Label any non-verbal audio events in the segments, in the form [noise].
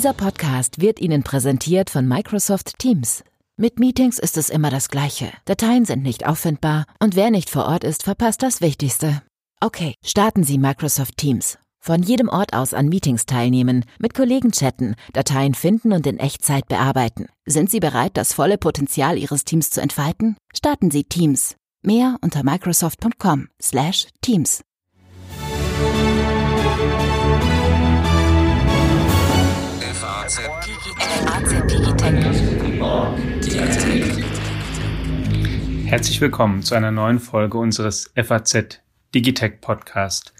Dieser Podcast wird Ihnen präsentiert von Microsoft Teams. Mit Meetings ist es immer das Gleiche. Dateien sind nicht auffindbar und wer nicht vor Ort ist, verpasst das Wichtigste. Okay, starten Sie Microsoft Teams. Von jedem Ort aus an Meetings teilnehmen, mit Kollegen chatten, Dateien finden und in Echtzeit bearbeiten. Sind Sie bereit, das volle Potenzial Ihres Teams zu entfalten? Starten Sie Teams. Mehr unter microsoft.com/teams. Herzlich willkommen zu einer neuen Folge unseres FAZ Digitech Podcast.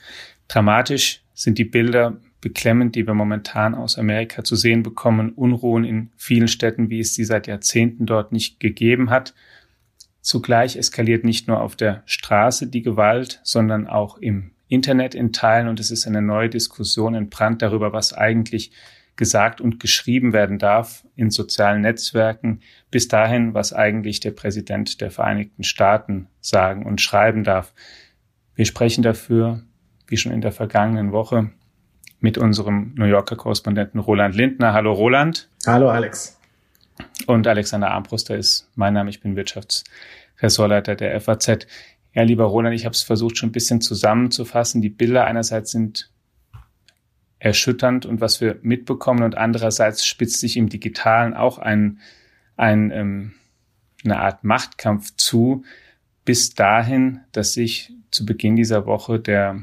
Dramatisch sind die Bilder beklemmend, die wir momentan aus Amerika zu sehen bekommen. Unruhen in vielen Städten, wie es sie seit Jahrzehnten dort nicht gegeben hat. Zugleich eskaliert nicht nur auf der Straße die Gewalt, sondern auch im Internet in Teilen und es ist eine neue Diskussion entbrannt darüber, was eigentlich gesagt und geschrieben werden darf in sozialen Netzwerken, bis dahin, was eigentlich der Präsident der Vereinigten Staaten sagen und schreiben darf. Wir sprechen dafür wie schon in der vergangenen Woche, mit unserem New Yorker Korrespondenten Roland Lindner. Hallo Roland. Hallo Alex. Und Alexander Armbruster ist mein Name. Ich bin Wirtschaftsressortleiter der FAZ. Ja, lieber Roland, ich habe es versucht, schon ein bisschen zusammenzufassen. Die Bilder einerseits sind erschütternd und was wir mitbekommen und andererseits spitzt sich im Digitalen auch ein, ein, ähm, eine Art Machtkampf zu, bis dahin, dass sich zu Beginn dieser Woche der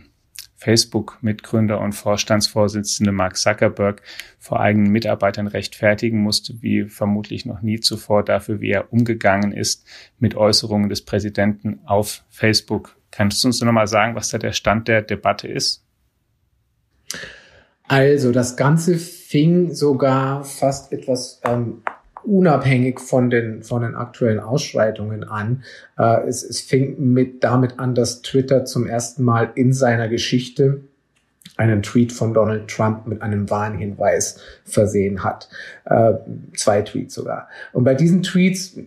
Facebook-Mitgründer und Vorstandsvorsitzende Mark Zuckerberg vor eigenen Mitarbeitern rechtfertigen musste, wie vermutlich noch nie zuvor dafür, wie er umgegangen ist mit Äußerungen des Präsidenten auf Facebook. Kannst du uns noch mal sagen, was da der Stand der Debatte ist? Also das Ganze fing sogar fast etwas ähm, unabhängig von den, von den aktuellen Ausschreitungen an. Äh, es, es fing mit, damit an, dass Twitter zum ersten Mal in seiner Geschichte einen Tweet von Donald Trump mit einem Warnhinweis versehen hat. Äh, zwei Tweets sogar. Und bei diesen Tweets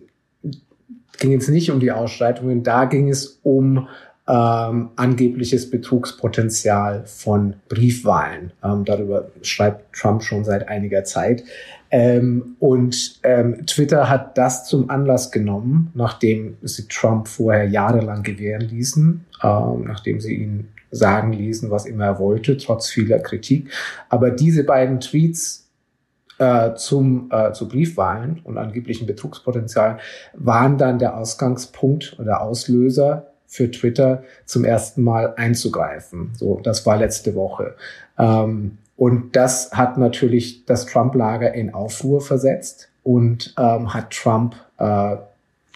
ging es nicht um die Ausschreitungen, da ging es um ähm, angebliches Betrugspotenzial von Briefwahlen. Ähm, darüber schreibt Trump schon seit einiger Zeit. Ähm, und ähm, Twitter hat das zum Anlass genommen, nachdem sie Trump vorher jahrelang gewähren ließen, ähm, nachdem sie ihn sagen ließen, was immer er wollte, trotz vieler Kritik. Aber diese beiden Tweets äh, zum, äh, zu Briefwahlen und angeblichen Betrugspotenzial waren dann der Ausgangspunkt oder Auslöser für Twitter zum ersten Mal einzugreifen. So, das war letzte Woche. Ähm, und das hat natürlich das Trump-Lager in Aufruhr versetzt und ähm, hat Trump äh,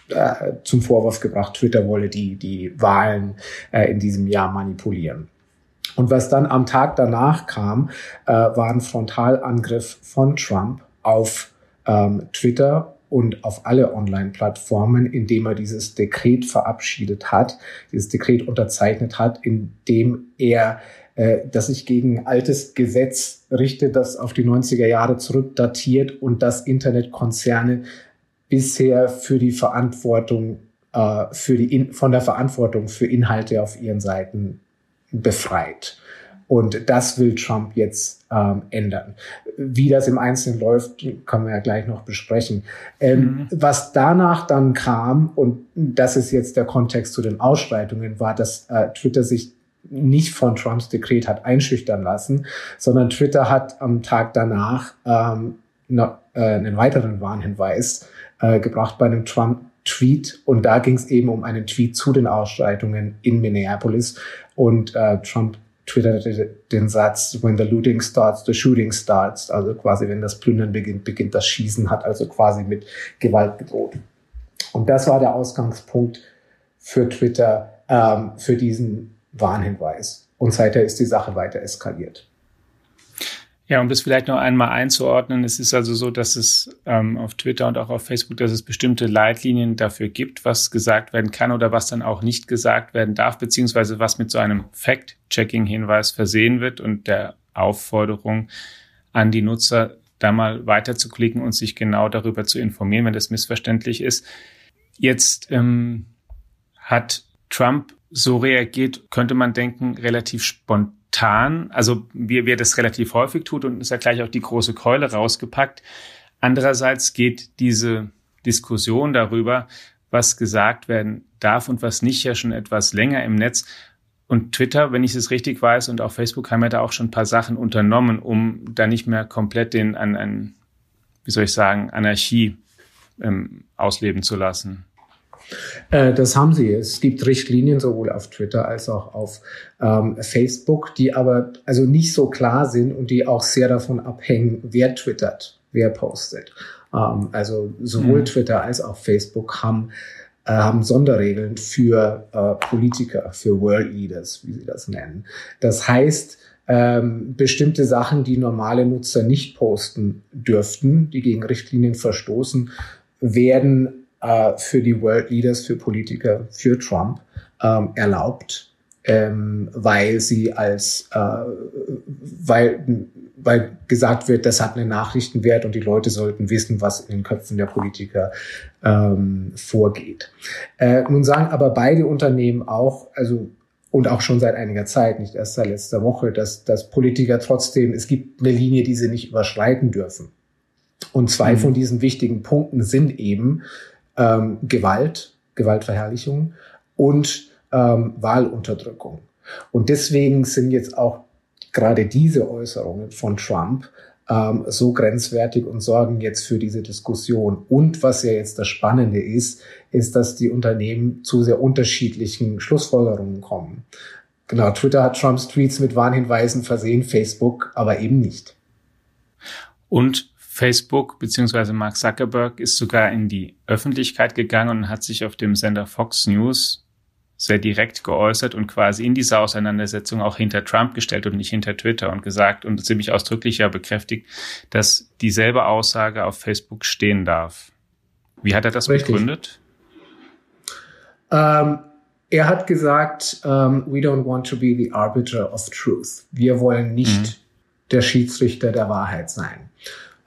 äh, zum Vorwurf gebracht, Twitter wolle die, die Wahlen äh, in diesem Jahr manipulieren. Und was dann am Tag danach kam, äh, war ein Frontalangriff von Trump auf ähm, Twitter und auf alle Online-Plattformen, indem er dieses Dekret verabschiedet hat, dieses Dekret unterzeichnet hat, indem er äh, das sich gegen altes Gesetz richtet, das auf die 90er Jahre zurückdatiert und das Internetkonzerne bisher für die Verantwortung äh, für die in, von der Verantwortung für Inhalte auf ihren Seiten befreit. Und das will Trump jetzt ähm, ändern. Wie das im Einzelnen läuft, können wir ja gleich noch besprechen. Ähm, mhm. Was danach dann kam, und das ist jetzt der Kontext zu den Ausschreitungen, war, dass äh, Twitter sich nicht von Trumps Dekret hat einschüchtern lassen, sondern Twitter hat am Tag danach ähm, noch, äh, einen weiteren Warnhinweis äh, gebracht bei einem Trump-Tweet. Und da ging es eben um einen Tweet zu den Ausschreitungen in Minneapolis. Und äh, Trump twitterte den Satz, when the looting starts, the shooting starts. Also quasi, wenn das Plündern beginnt, beginnt das Schießen, hat also quasi mit Gewalt gedroht. Und das war der Ausgangspunkt für Twitter, ähm, für diesen Warnhinweis. Und seither ist die Sache weiter eskaliert. Ja, um das vielleicht noch einmal einzuordnen, es ist also so, dass es ähm, auf Twitter und auch auf Facebook, dass es bestimmte Leitlinien dafür gibt, was gesagt werden kann oder was dann auch nicht gesagt werden darf, beziehungsweise was mit so einem Fact-Checking-Hinweis versehen wird und der Aufforderung an die Nutzer, da mal weiterzuklicken und sich genau darüber zu informieren, wenn das missverständlich ist. Jetzt ähm, hat Trump so reagiert, könnte man denken, relativ spontan spontan, also wie, er das relativ häufig tut und ist ja gleich auch die große Keule rausgepackt. Andererseits geht diese Diskussion darüber, was gesagt werden darf und was nicht, ja schon etwas länger im Netz. Und Twitter, wenn ich es richtig weiß, und auch Facebook haben ja da auch schon ein paar Sachen unternommen, um da nicht mehr komplett den an, an wie soll ich sagen, Anarchie ähm, ausleben zu lassen. Äh, das haben sie. Es gibt Richtlinien sowohl auf Twitter als auch auf ähm, Facebook, die aber also nicht so klar sind und die auch sehr davon abhängen, wer twittert, wer postet. Ähm, also sowohl mhm. Twitter als auch Facebook haben äh, haben Sonderregeln für äh, Politiker, für World Leaders, wie sie das nennen. Das heißt, ähm, bestimmte Sachen, die normale Nutzer nicht posten dürften, die gegen Richtlinien verstoßen, werden äh, für die World Leaders, für Politiker, für Trump ähm, erlaubt, ähm, weil sie als, äh, weil, weil gesagt wird, das hat einen Nachrichtenwert und die Leute sollten wissen, was in den Köpfen der Politiker ähm, vorgeht. Äh, nun sagen aber beide Unternehmen auch, also und auch schon seit einiger Zeit, nicht erst seit letzter Woche, dass, dass Politiker trotzdem, es gibt eine Linie, die sie nicht überschreiten dürfen. Und zwei mhm. von diesen wichtigen Punkten sind eben ähm, Gewalt, Gewaltverherrlichung und ähm, Wahlunterdrückung. Und deswegen sind jetzt auch gerade diese Äußerungen von Trump ähm, so grenzwertig und sorgen jetzt für diese Diskussion. Und was ja jetzt das Spannende ist, ist, dass die Unternehmen zu sehr unterschiedlichen Schlussfolgerungen kommen. Genau, Twitter hat Trumps Tweets mit Warnhinweisen versehen, Facebook aber eben nicht. Und Facebook bzw. Mark Zuckerberg ist sogar in die Öffentlichkeit gegangen und hat sich auf dem Sender Fox News sehr direkt geäußert und quasi in dieser Auseinandersetzung auch hinter Trump gestellt und nicht hinter Twitter und gesagt und ziemlich ausdrücklich ja bekräftigt, dass dieselbe Aussage auf Facebook stehen darf. Wie hat er das Richtig. begründet? Ähm, er hat gesagt, um, ähm, we don't want to be the arbiter of truth. Wir wollen nicht mhm. der Schiedsrichter der Wahrheit sein.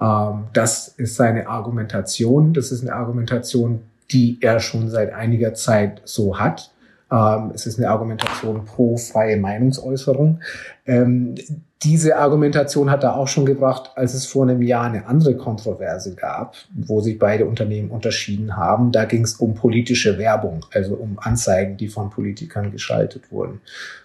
Ähm, das ist seine Argumentation. Das ist eine Argumentation, die er schon seit einiger Zeit so hat. Ähm, es ist eine Argumentation pro freie Meinungsäußerung. Ähm, diese Argumentation hat er auch schon gebracht, als es vor einem Jahr eine andere Kontroverse gab, wo sich beide Unternehmen unterschieden haben. Da ging es um politische Werbung, also um Anzeigen, die von Politikern geschaltet wurden.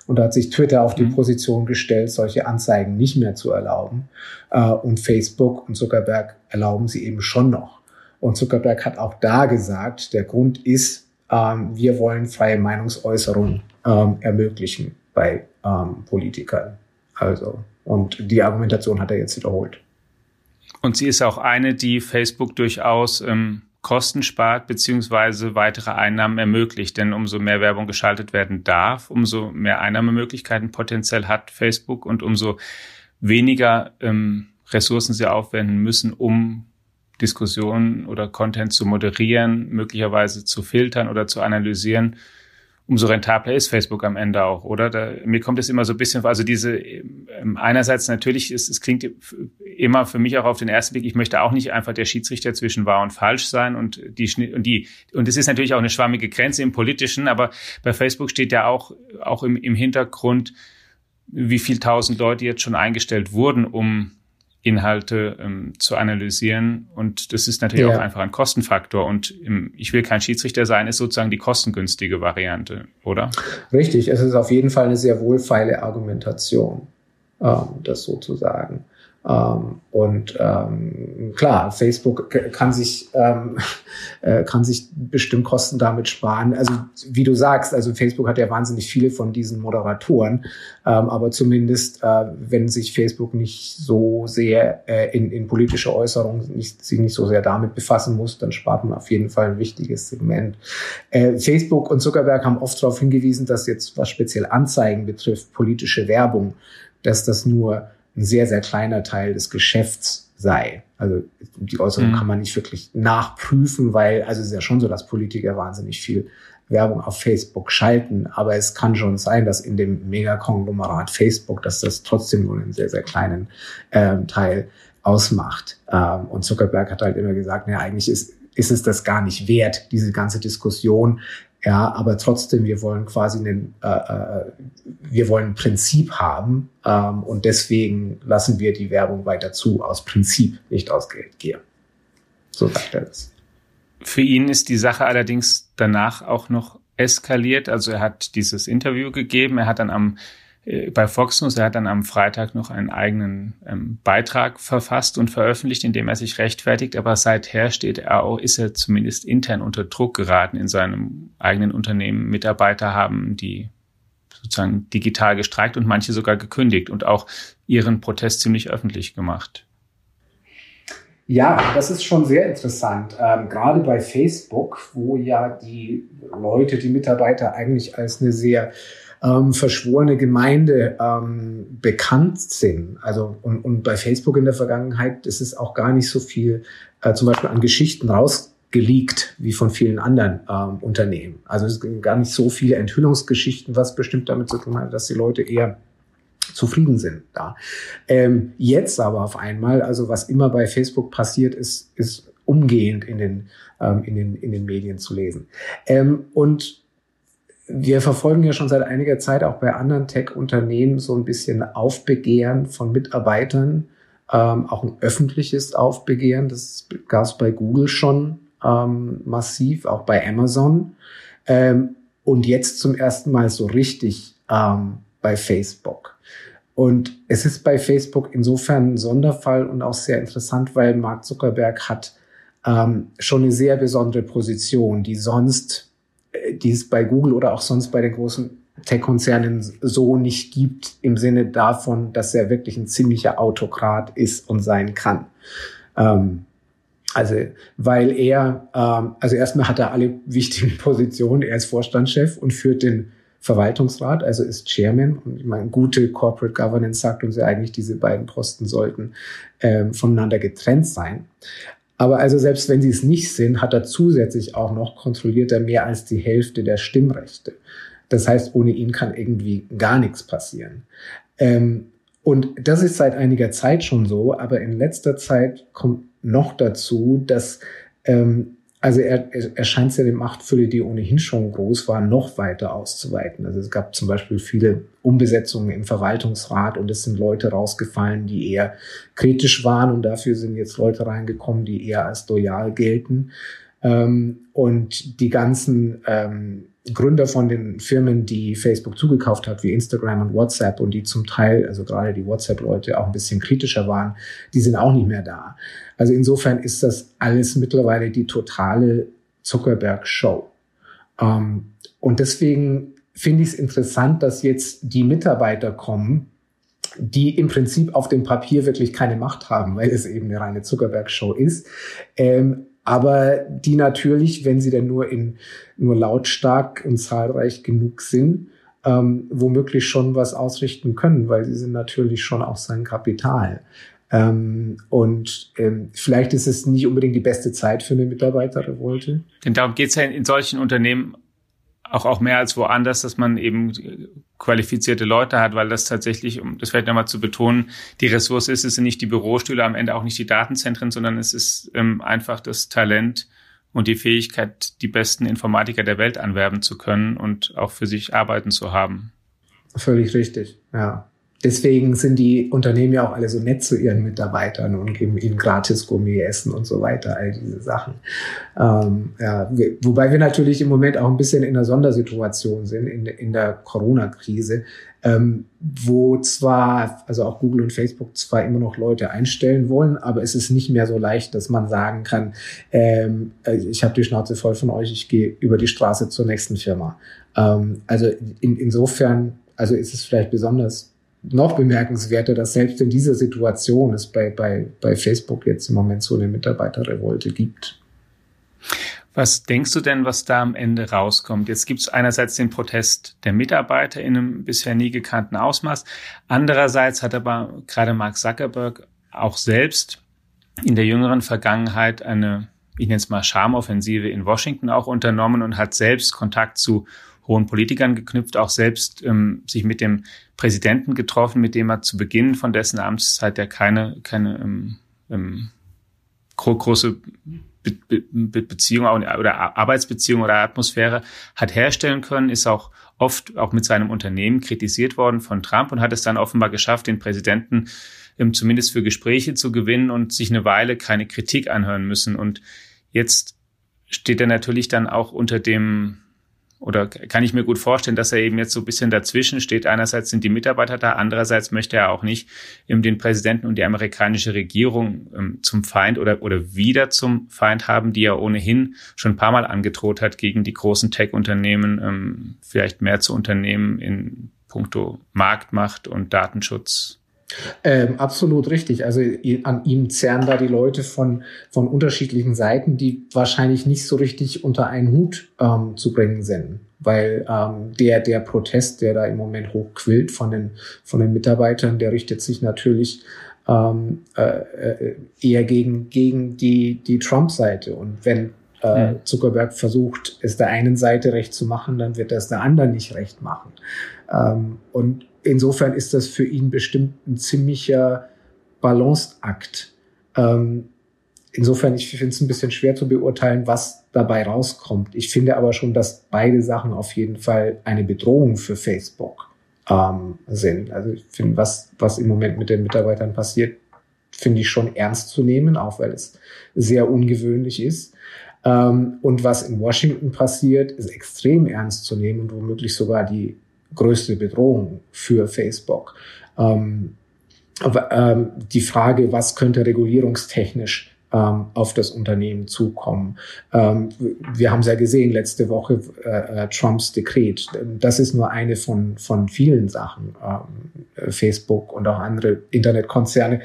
Und da hat sich Twitter auf die mhm. Position gestellt, solche Anzeigen nicht mehr zu erlauben. Äh, und Facebook und Zuckerberg erlauben sie eben schon noch. Und Zuckerberg hat auch da gesagt, der Grund ist, ähm, wir wollen freie Meinungsäußerung ähm, ermöglichen bei ähm, Politikern. Also, und die Argumentation hat er jetzt wiederholt. Und sie ist auch eine, die Facebook durchaus ähm, Kosten spart beziehungsweise weitere Einnahmen ermöglicht. Denn umso mehr Werbung geschaltet werden darf, umso mehr Einnahmemöglichkeiten potenziell hat Facebook und umso weniger ähm, Ressourcen sie aufwenden müssen, um Diskussionen oder Content zu moderieren, möglicherweise zu filtern oder zu analysieren, umso rentabler ist Facebook am Ende auch, oder? Da, mir kommt es immer so ein bisschen, also diese, ähm, einerseits natürlich, ist, es klingt immer für mich auch auf den ersten Blick, ich möchte auch nicht einfach der Schiedsrichter zwischen wahr und falsch sein und die, und die, und es ist natürlich auch eine schwammige Grenze im Politischen, aber bei Facebook steht ja auch, auch im, im Hintergrund, wie viel tausend Leute jetzt schon eingestellt wurden, um Inhalte ähm, zu analysieren. Und das ist natürlich ja. auch einfach ein Kostenfaktor. Und im, ich will kein Schiedsrichter sein, ist sozusagen die kostengünstige Variante, oder? Richtig, es ist auf jeden Fall eine sehr wohlfeile Argumentation, ähm, das sozusagen. Ähm, und ähm, klar, Facebook kann sich ähm, [laughs] äh, kann sich bestimmt Kosten damit sparen. Also wie du sagst, also Facebook hat ja wahnsinnig viele von diesen Moderatoren, ähm, aber zumindest äh, wenn sich Facebook nicht so sehr äh, in, in politische Äußerungen nicht, sich nicht so sehr damit befassen muss, dann spart man auf jeden Fall ein wichtiges Segment. Äh, Facebook und Zuckerberg haben oft darauf hingewiesen, dass jetzt was speziell Anzeigen betrifft, politische Werbung, dass das nur ein sehr, sehr kleiner Teil des Geschäfts sei. Also die Äußerung mhm. kann man nicht wirklich nachprüfen, weil, also es ist ja schon so, dass Politiker wahnsinnig viel Werbung auf Facebook schalten, aber es kann schon sein, dass in dem Megakonglomerat Facebook, dass das trotzdem nur einen sehr, sehr kleinen ähm, Teil ausmacht. Ähm, und Zuckerberg hat halt immer gesagt, naja, eigentlich ist, ist es das gar nicht wert, diese ganze Diskussion Ja, aber trotzdem, wir wollen quasi einen, äh, äh, wir wollen ein Prinzip haben ähm, und deswegen lassen wir die Werbung weiter zu, aus Prinzip, nicht aus Geldgier. So sagt er das. Für ihn ist die Sache allerdings danach auch noch eskaliert. Also er hat dieses Interview gegeben, er hat dann am bei Fox News, er hat dann am Freitag noch einen eigenen ähm, Beitrag verfasst und veröffentlicht, in dem er sich rechtfertigt, aber seither steht er auch, ist er zumindest intern unter Druck geraten in seinem eigenen Unternehmen. Mitarbeiter haben die sozusagen digital gestreikt und manche sogar gekündigt und auch ihren Protest ziemlich öffentlich gemacht. Ja, das ist schon sehr interessant. Ähm, gerade bei Facebook, wo ja die Leute, die Mitarbeiter eigentlich als eine sehr ähm, verschworene Gemeinde ähm, bekannt sind. Also und, und bei Facebook in der Vergangenheit ist es auch gar nicht so viel äh, zum Beispiel an Geschichten rausgeleakt wie von vielen anderen ähm, Unternehmen. Also es sind gar nicht so viele Enthüllungsgeschichten, was bestimmt damit zu tun hat, dass die Leute eher zufrieden sind da. Ähm, jetzt aber auf einmal, also was immer bei Facebook passiert, ist, ist umgehend in den, ähm, in den, in den Medien zu lesen. Ähm, und wir verfolgen ja schon seit einiger Zeit auch bei anderen Tech-Unternehmen so ein bisschen Aufbegehren von Mitarbeitern, ähm, auch ein öffentliches Aufbegehren. Das gab es bei Google schon ähm, massiv, auch bei Amazon. Ähm, und jetzt zum ersten Mal so richtig ähm, bei Facebook. Und es ist bei Facebook insofern ein Sonderfall und auch sehr interessant, weil Mark Zuckerberg hat ähm, schon eine sehr besondere Position, die sonst, die es bei Google oder auch sonst bei den großen Tech-Konzernen so nicht gibt, im Sinne davon, dass er wirklich ein ziemlicher Autokrat ist und sein kann. Ähm, also, weil er, ähm, also erstmal hat er alle wichtigen [laughs] Positionen. Er ist Vorstandschef und führt den Verwaltungsrat, also ist Chairman. Und ich meine, gute Corporate Governance sagt uns ja eigentlich, diese beiden Posten sollten ähm, voneinander getrennt sein. Aber also selbst wenn sie es nicht sind, hat er zusätzlich auch noch kontrolliert er mehr als die Hälfte der Stimmrechte. Das heißt, ohne ihn kann irgendwie gar nichts passieren. Ähm, und das ist seit einiger Zeit schon so, aber in letzter Zeit kommt noch dazu, dass ähm, also er, er scheint seine Machtfülle, die ohnehin schon groß war, noch weiter auszuweiten. Also es gab zum Beispiel viele Umbesetzungen im Verwaltungsrat und es sind Leute rausgefallen, die eher kritisch waren und dafür sind jetzt Leute reingekommen, die eher als loyal gelten. Ähm, und die ganzen ähm, Gründer von den Firmen, die Facebook zugekauft hat, wie Instagram und WhatsApp und die zum Teil, also gerade die WhatsApp-Leute auch ein bisschen kritischer waren, die sind auch nicht mehr da. Also insofern ist das alles mittlerweile die totale Zuckerberg-Show. Ähm, und deswegen finde ich es interessant, dass jetzt die Mitarbeiter kommen, die im Prinzip auf dem Papier wirklich keine Macht haben, weil es eben eine reine Zuckerberg-Show ist. Ähm, aber die natürlich, wenn sie denn nur in nur lautstark und zahlreich genug sind, ähm, womöglich schon was ausrichten können, weil sie sind natürlich schon auch sein Kapital. Ähm, und ähm, vielleicht ist es nicht unbedingt die beste Zeit für eine Mitarbeiterrevolte. Denn darum geht es ja in, in solchen Unternehmen auch, auch mehr als woanders, dass man eben qualifizierte Leute hat, weil das tatsächlich, um das vielleicht nochmal zu betonen, die Ressource ist, es sind nicht die Bürostühle, am Ende auch nicht die Datenzentren, sondern es ist ähm, einfach das Talent und die Fähigkeit, die besten Informatiker der Welt anwerben zu können und auch für sich arbeiten zu haben. Völlig richtig, ja. Deswegen sind die Unternehmen ja auch alle so nett zu ihren Mitarbeitern und geben ihnen gratis Gourmet-Essen und so weiter, all diese Sachen. Ähm, ja, wobei wir natürlich im Moment auch ein bisschen in einer Sondersituation sind, in, in der Corona-Krise, ähm, wo zwar, also auch Google und Facebook zwar immer noch Leute einstellen wollen, aber es ist nicht mehr so leicht, dass man sagen kann, ähm, äh, ich habe die Schnauze voll von euch, ich gehe über die Straße zur nächsten Firma. Ähm, also in, insofern, also ist es vielleicht besonders noch bemerkenswerter, dass selbst in dieser Situation es bei, bei, bei Facebook jetzt im Moment so eine Mitarbeiterrevolte gibt. Was denkst du denn, was da am Ende rauskommt? Jetzt gibt es einerseits den Protest der Mitarbeiter in einem bisher nie gekannten Ausmaß. Andererseits hat aber gerade Mark Zuckerberg auch selbst in der jüngeren Vergangenheit eine, ich nenne es mal Charmoffensive in Washington auch unternommen und hat selbst Kontakt zu hohen Politikern geknüpft, auch selbst ähm, sich mit dem Präsidenten getroffen, mit dem er zu Beginn von dessen Amtszeit ja keine, keine ähm, ähm, große Be Be Beziehung oder Arbeitsbeziehung oder Atmosphäre hat herstellen können, ist auch oft auch mit seinem Unternehmen kritisiert worden von Trump und hat es dann offenbar geschafft, den Präsidenten ähm, zumindest für Gespräche zu gewinnen und sich eine Weile keine Kritik anhören müssen. Und jetzt steht er natürlich dann auch unter dem oder kann ich mir gut vorstellen, dass er eben jetzt so ein bisschen dazwischen steht. Einerseits sind die Mitarbeiter da, andererseits möchte er auch nicht eben den Präsidenten und die amerikanische Regierung ähm, zum Feind oder, oder wieder zum Feind haben, die er ohnehin schon ein paar Mal angedroht hat, gegen die großen Tech-Unternehmen ähm, vielleicht mehr zu unternehmen in puncto Marktmacht und Datenschutz. Ähm, absolut richtig. Also an ihm zerren da die Leute von, von unterschiedlichen Seiten, die wahrscheinlich nicht so richtig unter einen Hut ähm, zu bringen sind. Weil ähm, der, der Protest, der da im Moment hochquillt von den, von den Mitarbeitern, der richtet sich natürlich ähm, äh, äh eher gegen, gegen die, die Trump-Seite. Und wenn äh, hm. Zuckerberg versucht, es der einen Seite recht zu machen, dann wird er es der anderen nicht recht machen. Ähm, und insofern ist das für ihn bestimmt ein ziemlicher Balanceakt. Ähm, insofern, ich finde es ein bisschen schwer zu beurteilen, was dabei rauskommt. Ich finde aber schon, dass beide Sachen auf jeden Fall eine Bedrohung für Facebook ähm, sind. Also ich finde, was, was im Moment mit den Mitarbeitern passiert, finde ich schon ernst zu nehmen, auch weil es sehr ungewöhnlich ist. Ähm, und was in Washington passiert, ist extrem ernst zu nehmen und womöglich sogar die größte Bedrohung für Facebook. Ähm, aber, ähm, die Frage, was könnte regulierungstechnisch ähm, auf das Unternehmen zukommen. Ähm, wir haben es ja gesehen letzte Woche, äh, äh, Trumps Dekret. Das ist nur eine von, von vielen Sachen. Ähm, Facebook und auch andere Internetkonzerne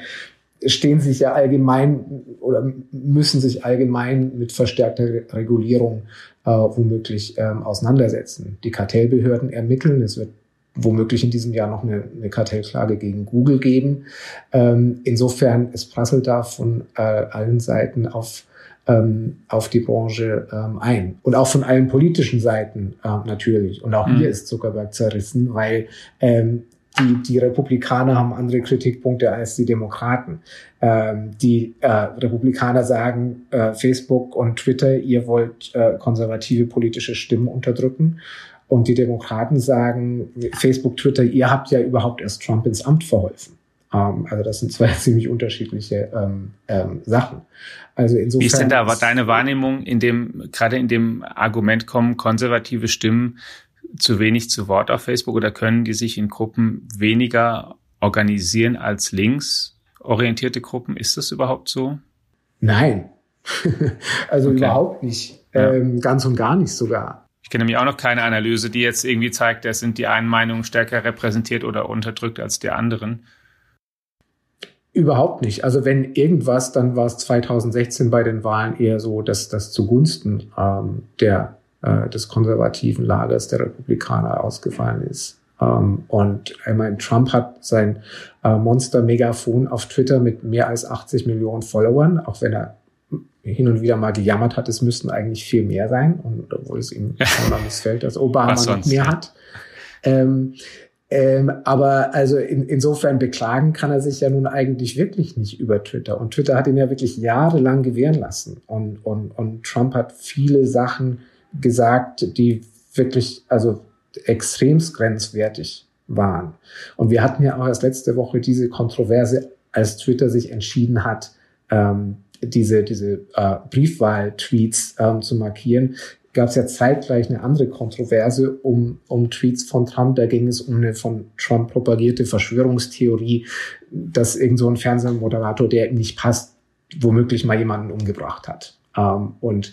stehen sich ja allgemein oder müssen sich allgemein mit verstärkter Regulierung äh, womöglich ähm, auseinandersetzen. Die Kartellbehörden ermitteln. Es wird womöglich in diesem Jahr noch eine, eine Kartellklage gegen Google geben. Ähm, insofern, es prasselt da von äh, allen Seiten auf ähm, auf die Branche ähm, ein. Und auch von allen politischen Seiten äh, natürlich. Und auch mhm. hier ist Zuckerberg zerrissen, weil ähm, die, die Republikaner haben andere Kritikpunkte als die Demokraten. Ähm, die äh, Republikaner sagen, äh, Facebook und Twitter, ihr wollt äh, konservative politische Stimmen unterdrücken. Und die Demokraten sagen, Facebook, Twitter, ihr habt ja überhaupt erst Trump ins Amt verholfen. Ähm, also das sind zwei [laughs] ziemlich unterschiedliche ähm, ähm, Sachen. Also insofern. Wie ist denn da deine Wahrnehmung in dem, gerade in dem Argument kommen konservative Stimmen zu wenig zu Wort auf Facebook oder können die sich in Gruppen weniger organisieren als linksorientierte Gruppen? Ist das überhaupt so? Nein. [laughs] also okay. überhaupt nicht. Ja. Ähm, ganz und gar nicht sogar. Ich kenne nämlich auch noch keine Analyse, die jetzt irgendwie zeigt, es sind die einen Meinungen stärker repräsentiert oder unterdrückt als die anderen. Überhaupt nicht. Also wenn irgendwas, dann war es 2016 bei den Wahlen eher so, dass das zugunsten ähm, der äh, des konservativen Lagers der Republikaner ausgefallen ist. Ähm, und ich meine, Trump hat sein äh, Monster-Megafon auf Twitter mit mehr als 80 Millionen Followern, auch wenn er hin und wieder mal gejammert hat, es müssten eigentlich viel mehr sein, und obwohl es ihm [laughs] immer missfällt, dass Obama noch mehr hat. Ähm, ähm, aber also in, insofern beklagen kann er sich ja nun eigentlich wirklich nicht über Twitter. Und Twitter hat ihn ja wirklich jahrelang gewähren lassen. Und, und, und Trump hat viele Sachen gesagt, die wirklich, also extremst grenzwertig waren. Und wir hatten ja auch erst letzte Woche diese Kontroverse, als Twitter sich entschieden hat, ähm, diese, diese äh, Briefwahl-Tweets ähm, zu markieren, gab es ja zeitgleich eine andere Kontroverse um, um Tweets von Trump. Da ging es um eine von Trump propagierte Verschwörungstheorie, dass irgend so ein Fernsehmoderator, der ihm nicht passt, womöglich mal jemanden umgebracht hat. Ähm, und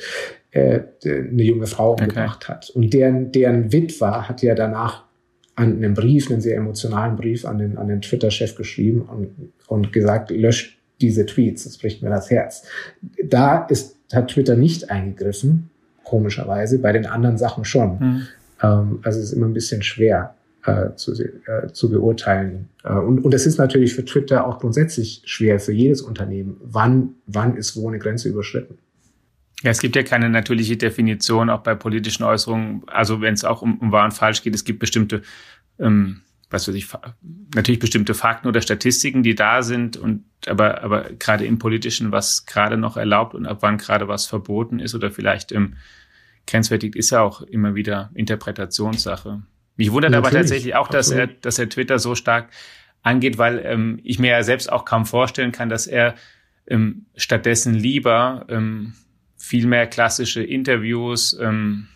äh, eine junge Frau umgebracht okay. hat. Und deren, deren Witwer hat ja danach an einem Brief, einen sehr emotionalen Brief an den, an den Twitter-Chef geschrieben und, und gesagt, löscht diese Tweets, das bricht mir das Herz. Da ist, hat Twitter nicht eingegriffen, komischerweise, bei den anderen Sachen schon. Mhm. Ähm, also es ist immer ein bisschen schwer äh, zu, äh, zu beurteilen. Äh, und, und es ist natürlich für Twitter auch grundsätzlich schwer, für jedes Unternehmen. Wann, wann ist wo eine Grenze überschritten? Ja, es gibt ja keine natürliche Definition, auch bei politischen Äußerungen. Also wenn es auch um, um wahr und falsch geht, es gibt bestimmte ähm, was weiß ich, natürlich bestimmte Fakten oder Statistiken, die da sind und aber, aber gerade im Politischen, was gerade noch erlaubt und ab wann gerade was verboten ist oder vielleicht im grenzwertig ist ja auch immer wieder Interpretationssache. Mich wundert Natürlich, aber tatsächlich auch, dass er, dass er Twitter so stark angeht, weil ähm, ich mir ja selbst auch kaum vorstellen kann, dass er ähm, stattdessen lieber ähm, viel mehr klassische Interviews, ähm,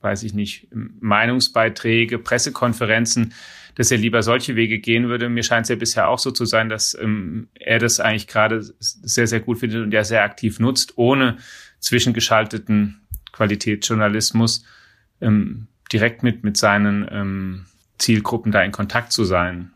weiß ich nicht, Meinungsbeiträge, Pressekonferenzen, dass er lieber solche Wege gehen würde. Mir scheint es ja bisher auch so zu sein, dass ähm, er das eigentlich gerade sehr, sehr gut findet und ja sehr aktiv nutzt, ohne zwischengeschalteten Qualitätsjournalismus ähm, direkt mit, mit seinen ähm, Zielgruppen da in Kontakt zu sein.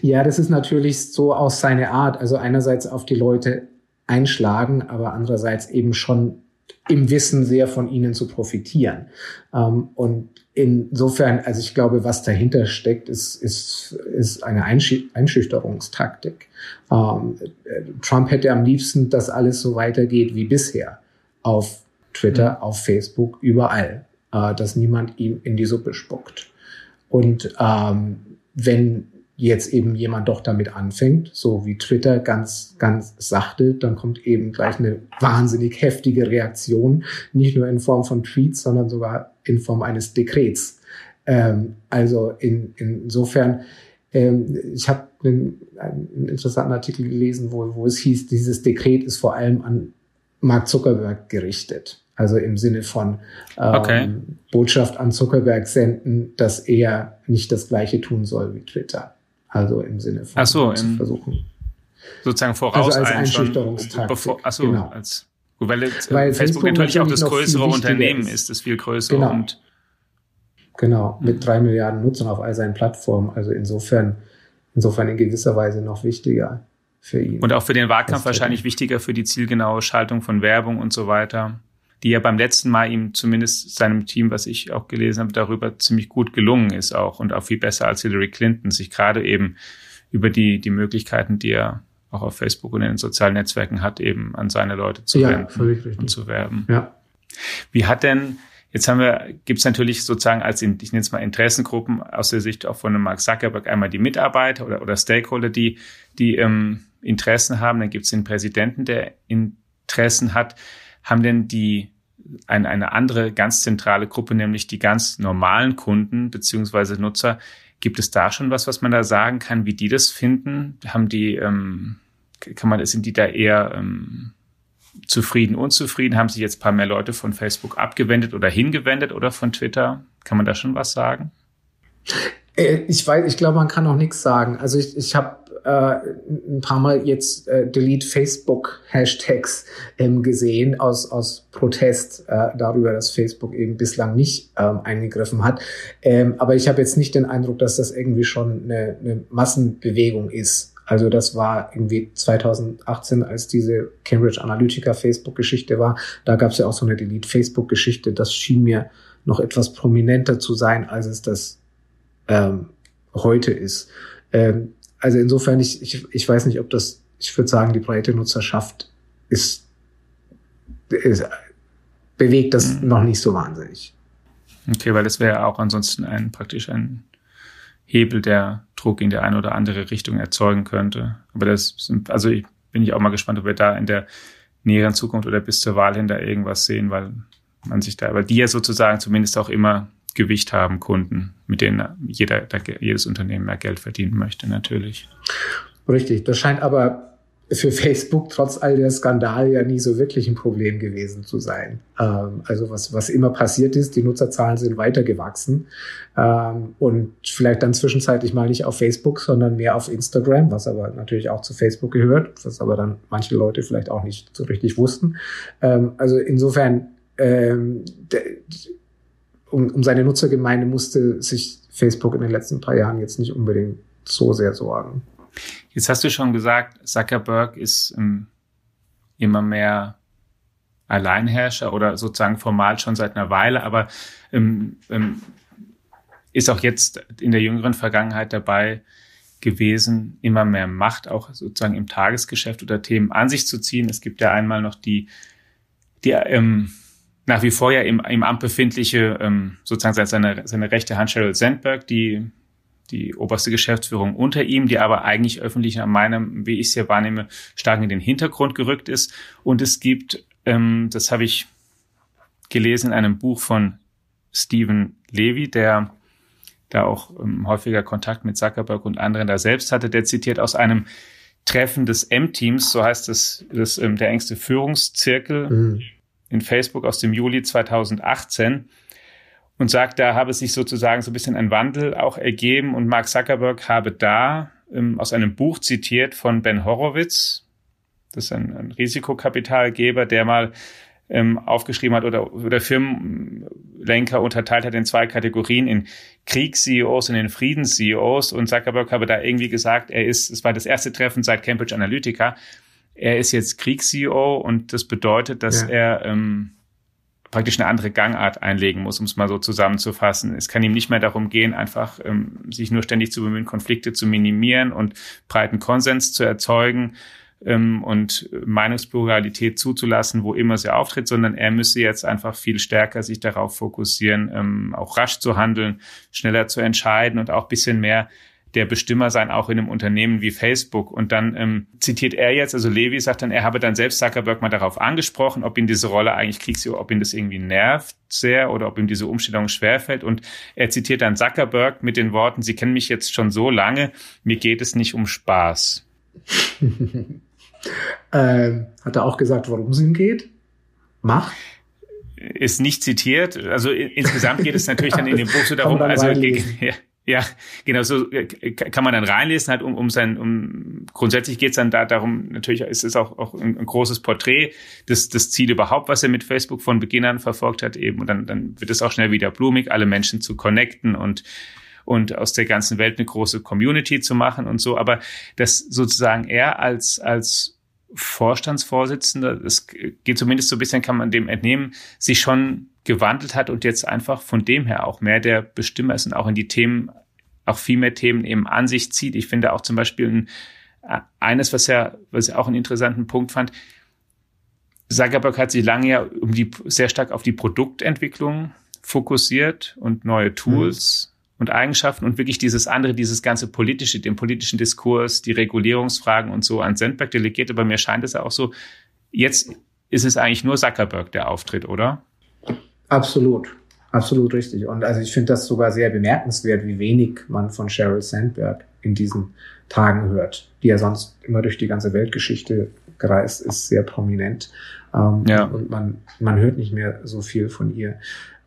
Ja, das ist natürlich so aus seiner Art. Also einerseits auf die Leute einschlagen, aber andererseits eben schon im Wissen sehr von ihnen zu profitieren. Ähm, und insofern, also ich glaube, was dahinter steckt, ist, ist, ist eine Einschüchterungstaktik. Ähm, Trump hätte am liebsten, dass alles so weitergeht wie bisher auf Twitter, mhm. auf Facebook, überall, äh, dass niemand ihm in die Suppe spuckt. Und ähm, wenn jetzt eben jemand doch damit anfängt, so wie Twitter ganz, ganz sachte, dann kommt eben gleich eine wahnsinnig heftige Reaktion, nicht nur in Form von Tweets, sondern sogar in Form eines Dekrets. Ähm, also in, insofern, ähm, ich habe einen, einen interessanten Artikel gelesen, wo, wo es hieß, dieses Dekret ist vor allem an Mark Zuckerberg gerichtet. Also im Sinne von ähm, okay. Botschaft an Zuckerberg senden, dass er nicht das Gleiche tun soll wie Twitter. Also im Sinne von ach so, zu versuchen. Sozusagen voraus also als Einschüchterungstaktik. Bevor, ach so, genau. als, weil, jetzt, weil Facebook, Facebook natürlich auch das größere Unternehmen ist. ist, das viel größere genau. und Genau, mit drei Milliarden Nutzern auf all seinen Plattformen. Also insofern, insofern in gewisser Weise noch wichtiger für ihn. Und auch für den Wahlkampf wahrscheinlich wichtiger für die zielgenaue Schaltung von Werbung und so weiter die ja beim letzten Mal ihm zumindest seinem Team, was ich auch gelesen habe, darüber ziemlich gut gelungen ist auch und auch viel besser als Hillary Clinton, sich gerade eben über die, die Möglichkeiten, die er auch auf Facebook und in den sozialen Netzwerken hat, eben an seine Leute zu ja, wenden und zu werben. Ja. Wie hat denn, jetzt haben wir, gibt es natürlich sozusagen als, ich nenne es mal Interessengruppen aus der Sicht auch von einem Mark Zuckerberg einmal die Mitarbeiter oder, oder Stakeholder, die, die ähm, Interessen haben, dann gibt es den Präsidenten, der Interessen hat haben denn die ein, eine andere ganz zentrale Gruppe, nämlich die ganz normalen Kunden beziehungsweise Nutzer. Gibt es da schon was, was man da sagen kann, wie die das finden? Haben die, ähm, kann man, sind die da eher ähm, zufrieden, unzufrieden? Haben sich jetzt ein paar mehr Leute von Facebook abgewendet oder hingewendet oder von Twitter? Kann man da schon was sagen? Äh, ich weiß, ich glaube, man kann auch nichts sagen. Also ich, ich habe äh, ein paar Mal jetzt äh, Delete Facebook Hashtags ähm, gesehen aus, aus Protest äh, darüber, dass Facebook eben bislang nicht ähm, eingegriffen hat. Ähm, aber ich habe jetzt nicht den Eindruck, dass das irgendwie schon eine, eine Massenbewegung ist. Also das war irgendwie 2018, als diese Cambridge Analytica Facebook-Geschichte war. Da gab es ja auch so eine Delete Facebook-Geschichte. Das schien mir noch etwas prominenter zu sein, als es das ähm, heute ist. Ähm, also insofern, ich, ich, ich weiß nicht, ob das, ich würde sagen, die breite Nutzerschaft ist, ist bewegt das mhm. noch nicht so wahnsinnig. Okay, weil das wäre auch ansonsten ein praktisch ein Hebel, der Druck in der eine oder andere Richtung erzeugen könnte. Aber das sind, also ich bin ich auch mal gespannt, ob wir da in der näheren Zukunft oder bis zur Wahl hin da irgendwas sehen, weil man sich da, weil die ja sozusagen zumindest auch immer Gewicht haben, Kunden, mit denen jeder, jedes Unternehmen mehr Geld verdienen möchte, natürlich. Richtig. Das scheint aber für Facebook trotz all der Skandale ja nie so wirklich ein Problem gewesen zu sein. Ähm, also was, was immer passiert ist, die Nutzerzahlen sind weiter gewachsen ähm, und vielleicht dann zwischenzeitlich mal nicht auf Facebook, sondern mehr auf Instagram, was aber natürlich auch zu Facebook gehört, was aber dann manche Leute vielleicht auch nicht so richtig wussten. Ähm, also insofern ähm, um, um seine Nutzergemeinde musste sich Facebook in den letzten paar Jahren jetzt nicht unbedingt so sehr sorgen. Jetzt hast du schon gesagt, Zuckerberg ist ähm, immer mehr Alleinherrscher oder sozusagen formal schon seit einer Weile, aber ähm, ähm, ist auch jetzt in der jüngeren Vergangenheit dabei gewesen, immer mehr Macht auch sozusagen im Tagesgeschäft oder Themen an sich zu ziehen. Es gibt ja einmal noch die, die ähm, nach wie vor ja im, im Amt befindliche, ähm, sozusagen seine, seine rechte Hand Sheryl Sandberg, die die oberste Geschäftsführung unter ihm, die aber eigentlich öffentlich an meinem, wie ich es hier wahrnehme, stark in den Hintergrund gerückt ist. Und es gibt, ähm, das habe ich gelesen in einem Buch von Stephen Levy, der da auch ähm, häufiger Kontakt mit Zuckerberg und anderen da selbst hatte, der zitiert aus einem Treffen des M-Teams, so heißt es, das, ähm, der engste Führungszirkel mhm. In Facebook aus dem Juli 2018 und sagt, da habe sich sozusagen so ein bisschen ein Wandel auch ergeben und Mark Zuckerberg habe da ähm, aus einem Buch zitiert von Ben Horowitz, das ist ein, ein Risikokapitalgeber, der mal ähm, aufgeschrieben hat oder, oder Firmenlenker unterteilt hat in zwei Kategorien, in Kriegs-CEOs und in Friedens-CEOs. Und Zuckerberg habe da irgendwie gesagt, er ist, es war das erste Treffen seit Cambridge Analytica, er ist jetzt Kriegs-CEO und das bedeutet, dass ja. er ähm, praktisch eine andere Gangart einlegen muss, um es mal so zusammenzufassen. Es kann ihm nicht mehr darum gehen, einfach ähm, sich nur ständig zu bemühen, Konflikte zu minimieren und breiten Konsens zu erzeugen, ähm, und Meinungspluralität zuzulassen, wo immer sie auftritt, sondern er müsse jetzt einfach viel stärker sich darauf fokussieren, ähm, auch rasch zu handeln, schneller zu entscheiden und auch bisschen mehr der Bestimmer sein, auch in einem Unternehmen wie Facebook. Und dann ähm, zitiert er jetzt, also Levi sagt dann, er habe dann selbst Zuckerberg mal darauf angesprochen, ob ihn diese Rolle eigentlich Kriegs, ob ihn das irgendwie nervt sehr oder ob ihm diese Umstellung schwerfällt. Und er zitiert dann Zuckerberg mit den Worten, Sie kennen mich jetzt schon so lange, mir geht es nicht um Spaß. [laughs] Ähm, hat er auch gesagt, worum es ihm geht? Mach. Ist nicht zitiert. Also insgesamt geht es natürlich dann in dem Buch so [laughs] darum, also [laughs] ja, ja, genau, so äh, kann man dann reinlesen, halt um, um sein, um grundsätzlich geht es dann da darum, natürlich ist es auch, auch ein, ein, großes Porträt, das, das Ziel überhaupt, was er mit Facebook von Beginn an verfolgt hat, eben, und dann, dann wird es auch schnell wieder blumig, alle Menschen zu connecten und und aus der ganzen Welt eine große Community zu machen und so. Aber das sozusagen er als, als Vorstandsvorsitzender, es geht zumindest so ein bisschen, kann man dem entnehmen, sich schon gewandelt hat und jetzt einfach von dem her auch mehr der Bestimmer ist und auch in die Themen, auch viel mehr Themen eben an sich zieht. Ich finde auch zum Beispiel ein, eines, was ja, was ich auch einen interessanten Punkt fand, Zuckerberg hat sich lange ja um die, sehr stark auf die Produktentwicklung fokussiert und neue Tools. Mhm und Eigenschaften und wirklich dieses andere, dieses ganze politische, den politischen Diskurs, die Regulierungsfragen und so an Sandberg delegiert. Aber mir scheint es ja auch so, jetzt ist es eigentlich nur Zuckerberg, der auftritt, oder? Absolut. Absolut richtig. Und also ich finde das sogar sehr bemerkenswert, wie wenig man von Sheryl Sandberg in diesen Tagen hört, die ja sonst immer durch die ganze Weltgeschichte gereist ist, sehr prominent. Ähm, ja. Und man, man hört nicht mehr so viel von ihr.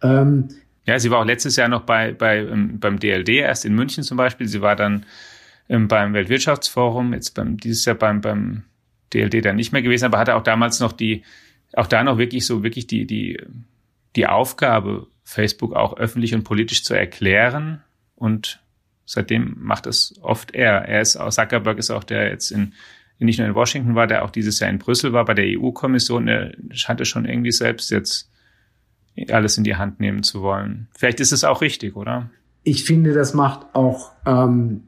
Ähm, ja, sie war auch letztes Jahr noch bei, bei, ähm, beim DLD, erst in München zum Beispiel. Sie war dann ähm, beim Weltwirtschaftsforum, jetzt beim, dieses Jahr beim, beim DLD dann nicht mehr gewesen, aber hatte auch damals noch die, auch da noch wirklich so, wirklich die, die, die Aufgabe, Facebook auch öffentlich und politisch zu erklären. Und seitdem macht es oft er. Er ist auch, Zuckerberg ist auch der jetzt in, nicht nur in Washington war, der auch dieses Jahr in Brüssel war, bei der EU-Kommission, er es schon irgendwie selbst jetzt alles in die Hand nehmen zu wollen. Vielleicht ist es auch richtig, oder? Ich finde, das macht auch ähm,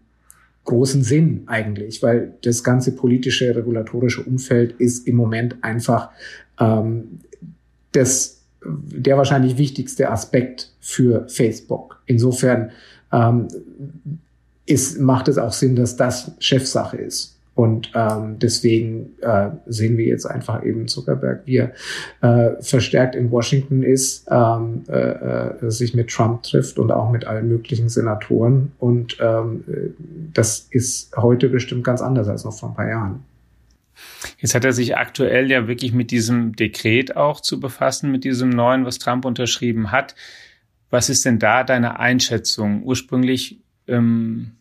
großen Sinn eigentlich, weil das ganze politische, regulatorische Umfeld ist im Moment einfach ähm, das, der wahrscheinlich wichtigste Aspekt für Facebook. Insofern ähm, ist, macht es auch Sinn, dass das Chefsache ist. Und ähm, deswegen äh, sehen wir jetzt einfach eben Zuckerberg, wie er äh, verstärkt in Washington ist, ähm, äh, äh, sich mit Trump trifft und auch mit allen möglichen Senatoren. Und ähm, das ist heute bestimmt ganz anders als noch vor ein paar Jahren. Jetzt hat er sich aktuell ja wirklich mit diesem Dekret auch zu befassen, mit diesem neuen, was Trump unterschrieben hat. Was ist denn da deine Einschätzung? Ursprünglich ähm,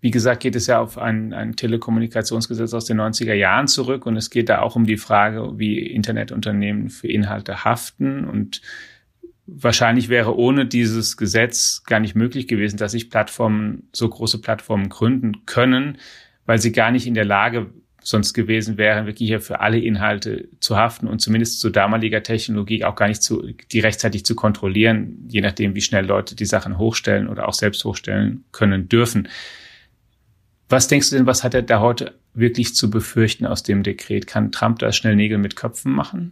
wie gesagt, geht es ja auf ein, ein Telekommunikationsgesetz aus den 90er Jahren zurück und es geht da auch um die Frage, wie Internetunternehmen für Inhalte haften und wahrscheinlich wäre ohne dieses Gesetz gar nicht möglich gewesen, dass sich Plattformen, so große Plattformen gründen können, weil sie gar nicht in der Lage sonst gewesen wären, wirklich hier für alle Inhalte zu haften und zumindest zu damaliger Technologie auch gar nicht zu, die rechtzeitig zu kontrollieren, je nachdem, wie schnell Leute die Sachen hochstellen oder auch selbst hochstellen können dürfen. Was denkst du denn, was hat er da heute wirklich zu befürchten aus dem Dekret? Kann Trump da schnell Nägel mit Köpfen machen?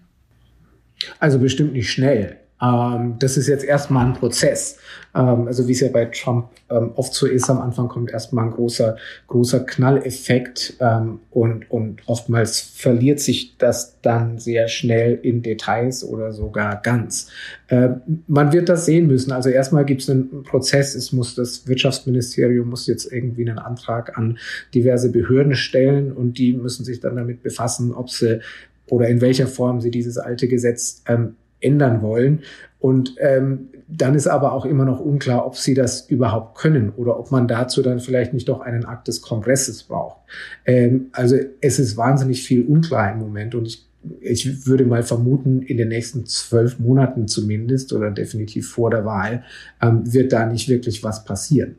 Also bestimmt nicht schnell. Ähm, das ist jetzt erstmal ein Prozess. Ähm, also wie es ja bei Trump ähm, oft so ist, am Anfang kommt erstmal ein großer, großer Knalleffekt ähm, und, und oftmals verliert sich das dann sehr schnell in Details oder sogar ganz. Äh, man wird das sehen müssen. Also erstmal gibt es einen Prozess. Es muss das Wirtschaftsministerium muss jetzt irgendwie einen Antrag an diverse Behörden stellen und die müssen sich dann damit befassen, ob sie oder in welcher Form sie dieses alte Gesetz ähm, ändern wollen. Und ähm, dann ist aber auch immer noch unklar, ob sie das überhaupt können oder ob man dazu dann vielleicht nicht doch einen Akt des Kongresses braucht. Ähm, also es ist wahnsinnig viel unklar im Moment und ich ich würde mal vermuten, in den nächsten zwölf Monaten zumindest oder definitiv vor der Wahl ähm, wird da nicht wirklich was passieren.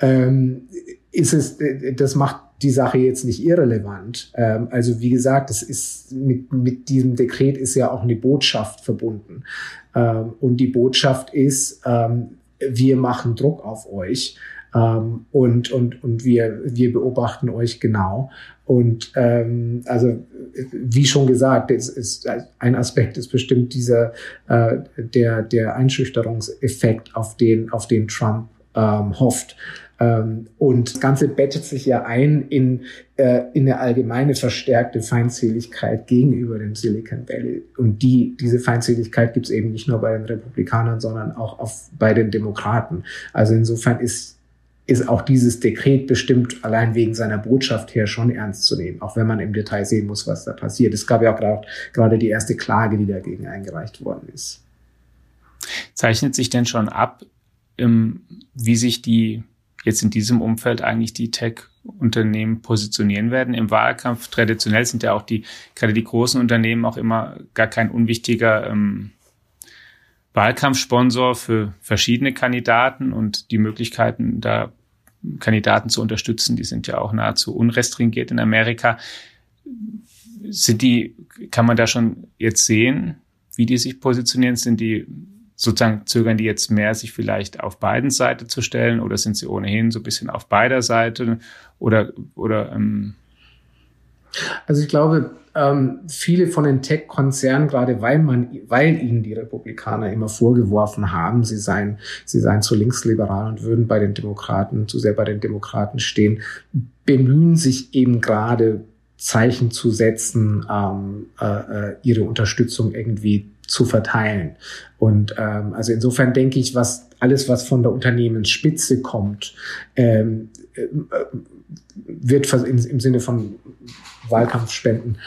Ähm, ist es, das macht die Sache jetzt nicht irrelevant. Ähm, also wie gesagt, es ist mit, mit diesem Dekret ist ja auch eine Botschaft verbunden. Ähm, und die Botschaft ist, ähm, wir machen Druck auf euch. Ähm, und und, und wir, wir beobachten euch genau. Und ähm, also wie schon gesagt, es ist ein Aspekt ist bestimmt dieser äh, der der Einschüchterungseffekt, auf den auf den Trump ähm, hofft. Ähm, und das Ganze bettet sich ja ein in, äh, in eine allgemeine verstärkte Feindseligkeit gegenüber dem Silicon Valley. Und die, diese Feindseligkeit gibt es eben nicht nur bei den Republikanern, sondern auch auf, bei den Demokraten. Also insofern ist ist auch dieses Dekret bestimmt allein wegen seiner Botschaft her schon ernst zu nehmen, auch wenn man im Detail sehen muss, was da passiert. Es gab ja auch gerade die erste Klage, die dagegen eingereicht worden ist. Zeichnet sich denn schon ab, wie sich die jetzt in diesem Umfeld eigentlich die Tech-Unternehmen positionieren werden. Im Wahlkampf traditionell sind ja auch die, gerade die großen Unternehmen auch immer gar kein unwichtiger ähm, Wahlkampfsponsor für verschiedene Kandidaten und die Möglichkeiten, da Kandidaten zu unterstützen, die sind ja auch nahezu unrestringiert in Amerika. Sind die, kann man da schon jetzt sehen, wie die sich positionieren? Sind die sozusagen zögern die jetzt mehr, sich vielleicht auf beiden Seiten zu stellen oder sind sie ohnehin so ein bisschen auf beider Seite oder oder ähm also ich glaube, ähm, viele von den Tech-Konzernen, gerade weil man, weil ihnen die Republikaner immer vorgeworfen haben, sie seien, sie seien zu linksliberal und würden bei den Demokraten, zu sehr bei den Demokraten stehen, bemühen sich eben gerade Zeichen zu setzen, ähm, äh, äh ihre Unterstützung irgendwie zu verteilen. Und ähm, also insofern denke ich, was alles, was von der Unternehmensspitze kommt, ähm, äh, wird im, Sinne von Wahlkampfspenden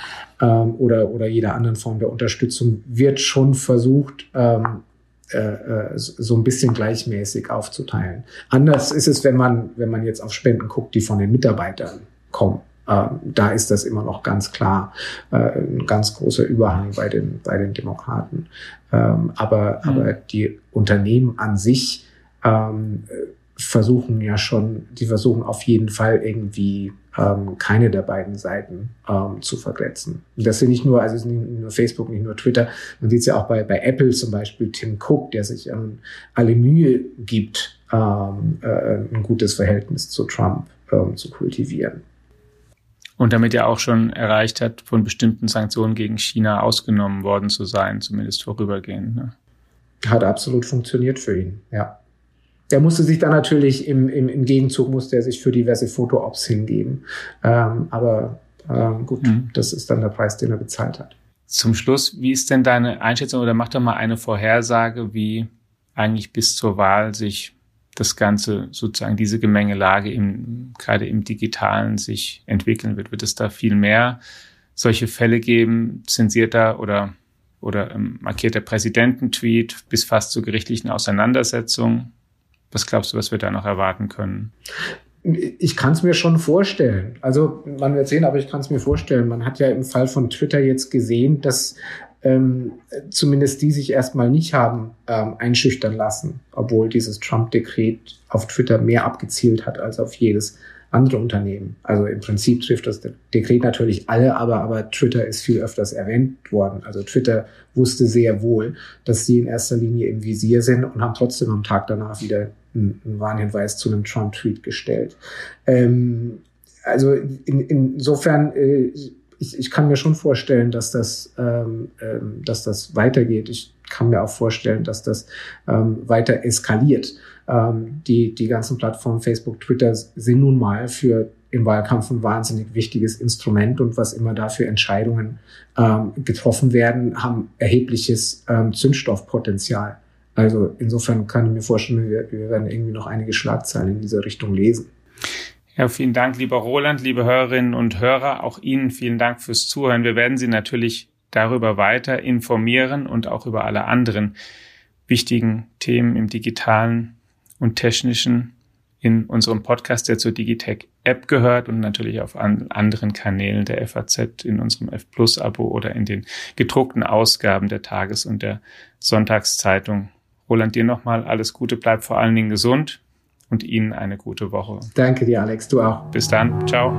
ähm, oder, oder jeder anderen Form der Unterstützung, wird schon versucht, ähm, äh, äh so ein bisschen gleichmäßig aufzuteilen. Anders ist es, wenn man, wenn man jetzt auf Spenden guckt, die von den Mitarbeitern kommen. Ähm, da ist das immer noch ganz klar äh, ein ganz großer Überhang bei den, bei den Demokraten. Ähm, aber, mhm. aber die Unternehmen an sich ähm, versuchen ja schon, die versuchen auf jeden Fall irgendwie ähm, keine der beiden Seiten ähm, zu verletzen. Und das sind nicht nur, also nicht nur Facebook, nicht nur Twitter, man sieht es ja auch bei, bei Apple zum Beispiel, Tim Cook, der sich ähm, alle Mühe gibt, ähm, äh, ein gutes Verhältnis zu Trump ähm, zu kultivieren und damit ja auch schon erreicht hat, von bestimmten Sanktionen gegen China ausgenommen worden zu sein, zumindest vorübergehend. Ne? Hat absolut funktioniert für ihn, ja. Der musste sich dann natürlich im, im, im Gegenzug musste er sich für diverse Foto-Ops hingeben. Ähm, aber ähm, gut, mhm. das ist dann der Preis, den er bezahlt hat. Zum Schluss, wie ist denn deine Einschätzung oder mach doch mal eine Vorhersage, wie eigentlich bis zur Wahl sich das Ganze sozusagen diese Gemengelage im, gerade im Digitalen sich entwickeln wird? Wird es da viel mehr solche Fälle geben, zensierter oder, oder ähm, markierter Präsidententweet bis fast zu gerichtlichen Auseinandersetzungen? Was glaubst du, was wir da noch erwarten können? Ich kann es mir schon vorstellen. Also man wird sehen, aber ich kann es mir vorstellen. Man hat ja im Fall von Twitter jetzt gesehen, dass ähm, zumindest die sich erstmal nicht haben ähm, einschüchtern lassen, obwohl dieses Trump-Dekret auf Twitter mehr abgezielt hat als auf jedes andere Unternehmen. Also im Prinzip trifft das Dekret natürlich alle, aber, aber Twitter ist viel öfters erwähnt worden. Also Twitter wusste sehr wohl, dass sie in erster Linie im Visier sind und haben trotzdem am Tag danach wieder einen, Warnhinweis zu einem Trump-Tweet gestellt. Ähm, also in, insofern äh, ich, ich kann mir schon vorstellen, dass das, ähm, ähm, dass das weitergeht. Ich kann mir auch vorstellen, dass das ähm, weiter eskaliert. Ähm, die, die ganzen Plattformen Facebook, Twitter sind nun mal für im Wahlkampf ein wahnsinnig wichtiges Instrument und was immer da für Entscheidungen ähm, getroffen werden, haben erhebliches ähm, Zündstoffpotenzial. Also insofern kann ich mir vorstellen, wir, wir werden irgendwie noch einige Schlagzeilen in dieser Richtung lesen. Ja, vielen Dank, lieber Roland, liebe Hörerinnen und Hörer. Auch Ihnen vielen Dank fürs Zuhören. Wir werden Sie natürlich darüber weiter informieren und auch über alle anderen wichtigen Themen im digitalen und technischen in unserem Podcast, der zur Digitech App gehört und natürlich auf an anderen Kanälen der FAZ in unserem F Plus Abo oder in den gedruckten Ausgaben der Tages- und der Sonntagszeitung. Roland, dir nochmal alles Gute, bleib vor allen Dingen gesund und Ihnen eine gute Woche. Danke dir, Alex, du auch. Bis dann, ciao.